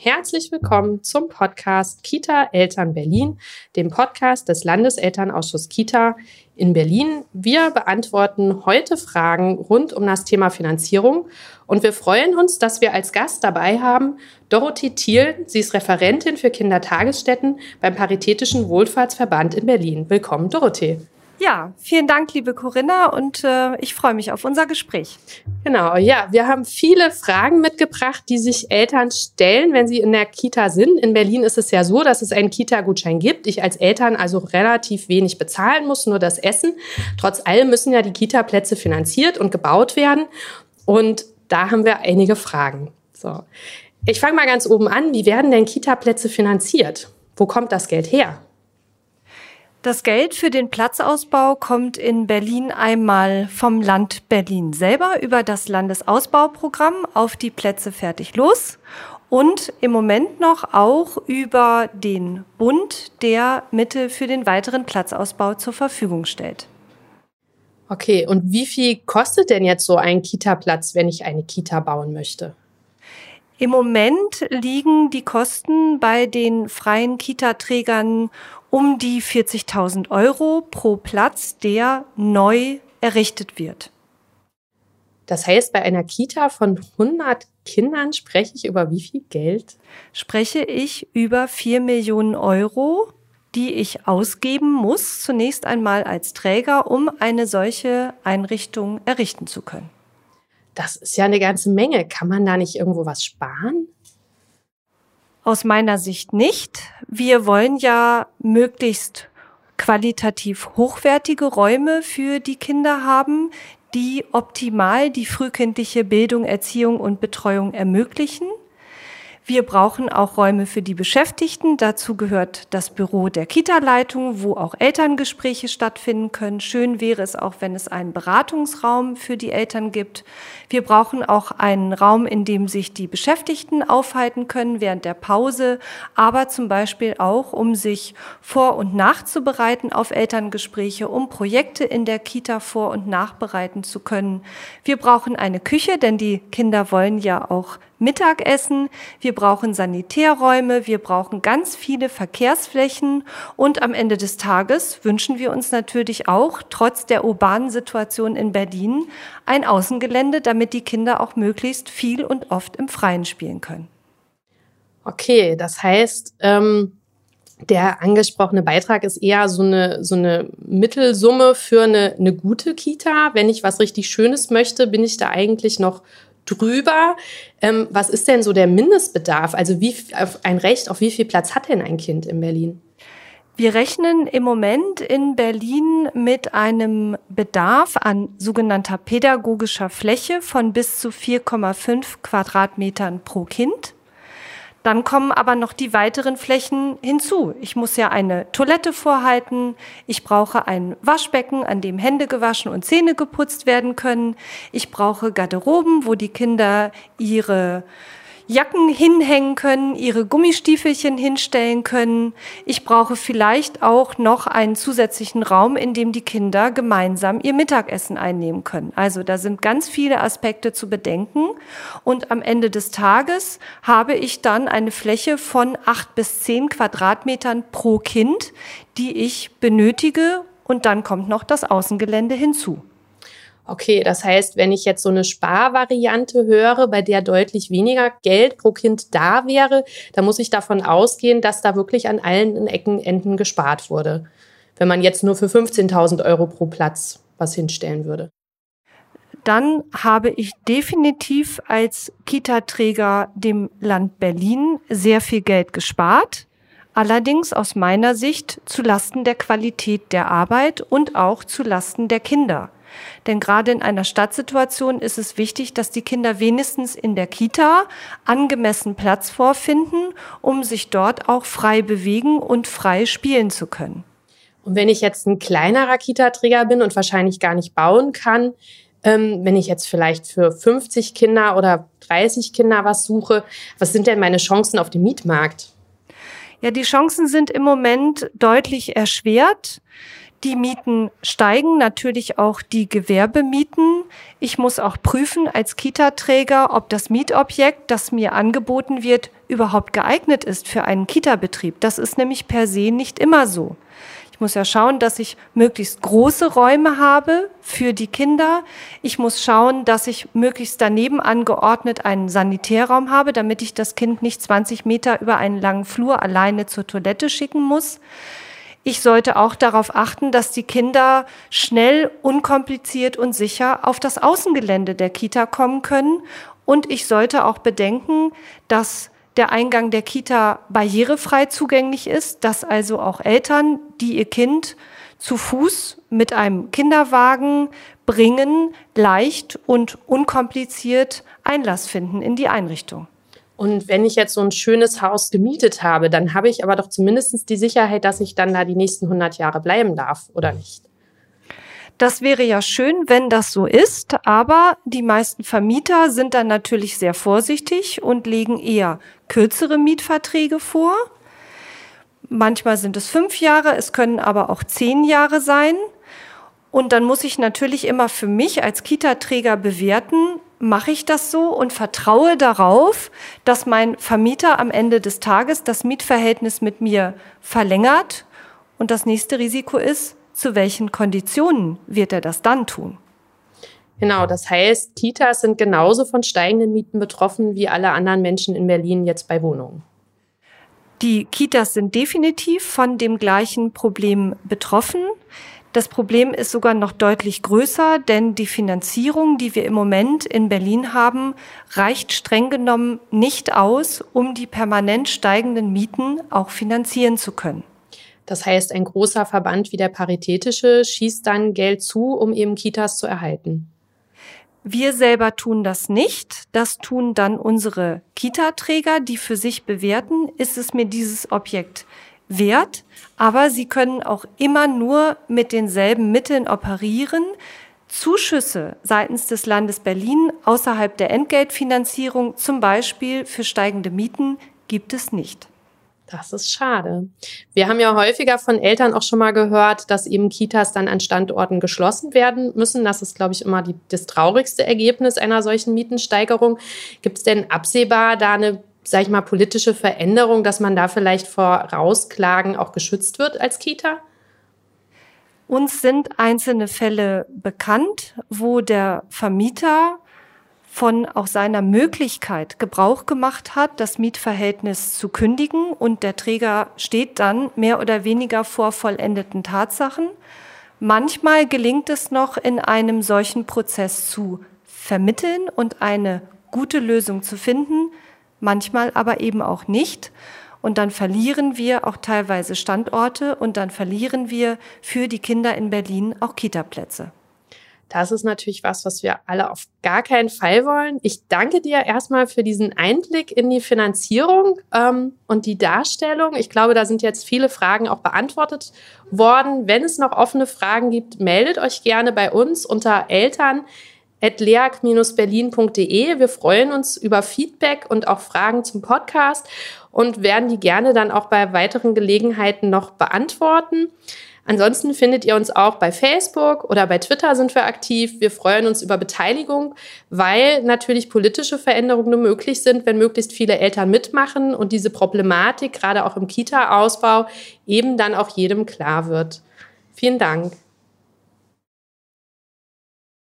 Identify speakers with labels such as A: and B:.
A: Herzlich willkommen zum Podcast Kita Eltern Berlin, dem Podcast des Landeselternausschusses Kita in Berlin. Wir beantworten heute Fragen rund um das Thema Finanzierung und wir freuen uns, dass wir als Gast dabei haben Dorothee Thiel. Sie ist Referentin für Kindertagesstätten beim Paritätischen Wohlfahrtsverband in Berlin. Willkommen, Dorothee.
B: Ja, vielen Dank, liebe Corinna, und äh, ich freue mich auf unser Gespräch.
A: Genau, ja, wir haben viele Fragen mitgebracht, die sich Eltern stellen, wenn sie in der Kita sind. In Berlin ist es ja so, dass es einen Kita-Gutschein gibt. Ich als Eltern also relativ wenig bezahlen muss, nur das Essen. Trotz allem müssen ja die Kita-Plätze finanziert und gebaut werden. Und da haben wir einige Fragen. So. Ich fange mal ganz oben an. Wie werden denn Kita-Plätze finanziert? Wo kommt das Geld her?
B: Das Geld für den Platzausbau kommt in Berlin einmal vom Land Berlin selber über das Landesausbauprogramm auf die Plätze fertig los und im Moment noch auch über den Bund, der Mittel für den weiteren Platzausbau zur Verfügung stellt.
A: Okay, und wie viel kostet denn jetzt so ein Kita-Platz, wenn ich eine Kita bauen möchte?
B: Im Moment liegen die Kosten bei den freien Kita-Trägern um die 40.000 Euro pro Platz, der neu errichtet wird.
A: Das heißt, bei einer Kita von 100 Kindern spreche ich über wie viel Geld?
B: Spreche ich über 4 Millionen Euro, die ich ausgeben muss, zunächst einmal als Träger, um eine solche Einrichtung errichten zu können.
A: Das ist ja eine ganze Menge. Kann man da nicht irgendwo was sparen?
B: Aus meiner Sicht nicht. Wir wollen ja möglichst qualitativ hochwertige Räume für die Kinder haben, die optimal die frühkindliche Bildung, Erziehung und Betreuung ermöglichen. Wir brauchen auch Räume für die Beschäftigten. Dazu gehört das Büro der Kita-Leitung, wo auch Elterngespräche stattfinden können. Schön wäre es auch, wenn es einen Beratungsraum für die Eltern gibt. Wir brauchen auch einen Raum, in dem sich die Beschäftigten aufhalten können während der Pause, aber zum Beispiel auch, um sich vor- und nachzubereiten auf Elterngespräche, um Projekte in der Kita vor- und nachbereiten zu können. Wir brauchen eine Küche, denn die Kinder wollen ja auch Mittagessen, wir brauchen Sanitärräume, wir brauchen ganz viele Verkehrsflächen und am Ende des Tages wünschen wir uns natürlich auch, trotz der urbanen Situation in Berlin, ein Außengelände, damit die Kinder auch möglichst viel und oft im Freien spielen können.
A: Okay, das heißt, ähm, der angesprochene Beitrag ist eher so eine, so eine Mittelsumme für eine, eine gute Kita. Wenn ich was richtig Schönes möchte, bin ich da eigentlich noch drüber. Ähm, was ist denn so der Mindestbedarf? Also wie ein Recht auf wie viel Platz hat denn ein Kind in Berlin?
B: Wir rechnen im Moment in Berlin mit einem Bedarf an sogenannter pädagogischer Fläche von bis zu 4,5 Quadratmetern pro Kind. Dann kommen aber noch die weiteren Flächen hinzu. Ich muss ja eine Toilette vorhalten. Ich brauche ein Waschbecken, an dem Hände gewaschen und Zähne geputzt werden können. Ich brauche Garderoben, wo die Kinder ihre Jacken hinhängen können, ihre Gummistiefelchen hinstellen können. Ich brauche vielleicht auch noch einen zusätzlichen Raum, in dem die Kinder gemeinsam ihr Mittagessen einnehmen können. Also da sind ganz viele Aspekte zu bedenken. Und am Ende des Tages habe ich dann eine Fläche von acht bis zehn Quadratmetern pro Kind, die ich benötige. Und dann kommt noch das Außengelände hinzu.
A: Okay, das heißt, wenn ich jetzt so eine Sparvariante höre, bei der deutlich weniger Geld pro Kind da wäre, dann muss ich davon ausgehen, dass da wirklich an allen Ecken, Enden gespart wurde. Wenn man jetzt nur für 15.000 Euro pro Platz was hinstellen würde.
B: Dann habe ich definitiv als Kita-Träger dem Land Berlin sehr viel Geld gespart. Allerdings aus meiner Sicht zu Lasten der Qualität der Arbeit und auch zu Lasten der Kinder. Denn gerade in einer Stadtsituation ist es wichtig, dass die Kinder wenigstens in der Kita angemessen Platz vorfinden, um sich dort auch frei bewegen und frei spielen zu können.
A: Und wenn ich jetzt ein kleinerer Kita-Träger bin und wahrscheinlich gar nicht bauen kann, ähm, wenn ich jetzt vielleicht für 50 Kinder oder 30 Kinder was suche, was sind denn meine Chancen auf dem Mietmarkt?
B: Ja, die Chancen sind im Moment deutlich erschwert. Die Mieten steigen, natürlich auch die Gewerbemieten. Ich muss auch prüfen als Kita-Träger, ob das Mietobjekt, das mir angeboten wird, überhaupt geeignet ist für einen Kita-Betrieb. Das ist nämlich per se nicht immer so. Ich muss ja schauen, dass ich möglichst große Räume habe für die Kinder. Ich muss schauen, dass ich möglichst daneben angeordnet einen Sanitärraum habe, damit ich das Kind nicht 20 Meter über einen langen Flur alleine zur Toilette schicken muss. Ich sollte auch darauf achten, dass die Kinder schnell, unkompliziert und sicher auf das Außengelände der Kita kommen können. Und ich sollte auch bedenken, dass der Eingang der Kita barrierefrei zugänglich ist, dass also auch Eltern, die ihr Kind zu Fuß mit einem Kinderwagen bringen, leicht und unkompliziert Einlass finden in die Einrichtung.
A: Und wenn ich jetzt so ein schönes Haus gemietet habe, dann habe ich aber doch zumindest die Sicherheit, dass ich dann da die nächsten 100 Jahre bleiben darf, oder nicht?
B: Das wäre ja schön, wenn das so ist, aber die meisten Vermieter sind dann natürlich sehr vorsichtig und legen eher kürzere Mietverträge vor. Manchmal sind es fünf Jahre, es können aber auch zehn Jahre sein. Und dann muss ich natürlich immer für mich als Kita-Träger bewerten, mache ich das so und vertraue darauf, dass mein Vermieter am Ende des Tages das Mietverhältnis mit mir verlängert. Und das nächste Risiko ist, zu welchen Konditionen wird er das dann tun?
A: Genau, das heißt, Kitas sind genauso von steigenden Mieten betroffen wie alle anderen Menschen in Berlin jetzt bei Wohnungen.
B: Die Kitas sind definitiv von dem gleichen Problem betroffen. Das Problem ist sogar noch deutlich größer, denn die Finanzierung, die wir im Moment in Berlin haben, reicht streng genommen nicht aus, um die permanent steigenden Mieten auch finanzieren zu können.
A: Das heißt, ein großer Verband wie der Paritätische schießt dann Geld zu, um eben Kitas zu erhalten.
B: Wir selber tun das nicht. Das tun dann unsere Kita-Träger, die für sich bewerten, ist es mir dieses Objekt wert, aber sie können auch immer nur mit denselben Mitteln operieren. Zuschüsse seitens des Landes Berlin außerhalb der Entgeltfinanzierung, zum Beispiel für steigende Mieten, gibt es nicht.
A: Das ist schade. Wir haben ja häufiger von Eltern auch schon mal gehört, dass eben Kitas dann an Standorten geschlossen werden müssen. Das ist, glaube ich, immer die, das traurigste Ergebnis einer solchen Mietensteigerung. Gibt es denn absehbar da eine sage ich mal, politische Veränderung, dass man da vielleicht vor Rausklagen auch geschützt wird als Kita?
B: Uns sind einzelne Fälle bekannt, wo der Vermieter von auch seiner Möglichkeit Gebrauch gemacht hat, das Mietverhältnis zu kündigen und der Träger steht dann mehr oder weniger vor vollendeten Tatsachen. Manchmal gelingt es noch, in einem solchen Prozess zu vermitteln und eine gute Lösung zu finden manchmal aber eben auch nicht. Und dann verlieren wir auch teilweise Standorte und dann verlieren wir für die Kinder in Berlin auch Kitaplätze.
A: Das ist natürlich was, was wir alle auf gar keinen Fall wollen. Ich danke dir erstmal für diesen Einblick in die Finanzierung ähm, und die Darstellung. Ich glaube, da sind jetzt viele Fragen auch beantwortet worden. Wenn es noch offene Fragen gibt, meldet euch gerne bei uns unter Eltern leag-berlin.de. Wir freuen uns über Feedback und auch Fragen zum Podcast und werden die gerne dann auch bei weiteren Gelegenheiten noch beantworten. Ansonsten findet ihr uns auch bei Facebook oder bei Twitter sind wir aktiv. Wir freuen uns über Beteiligung, weil natürlich politische Veränderungen nur möglich sind, wenn möglichst viele Eltern mitmachen und diese Problematik, gerade auch im Kita-Ausbau, eben dann auch jedem klar wird. Vielen Dank.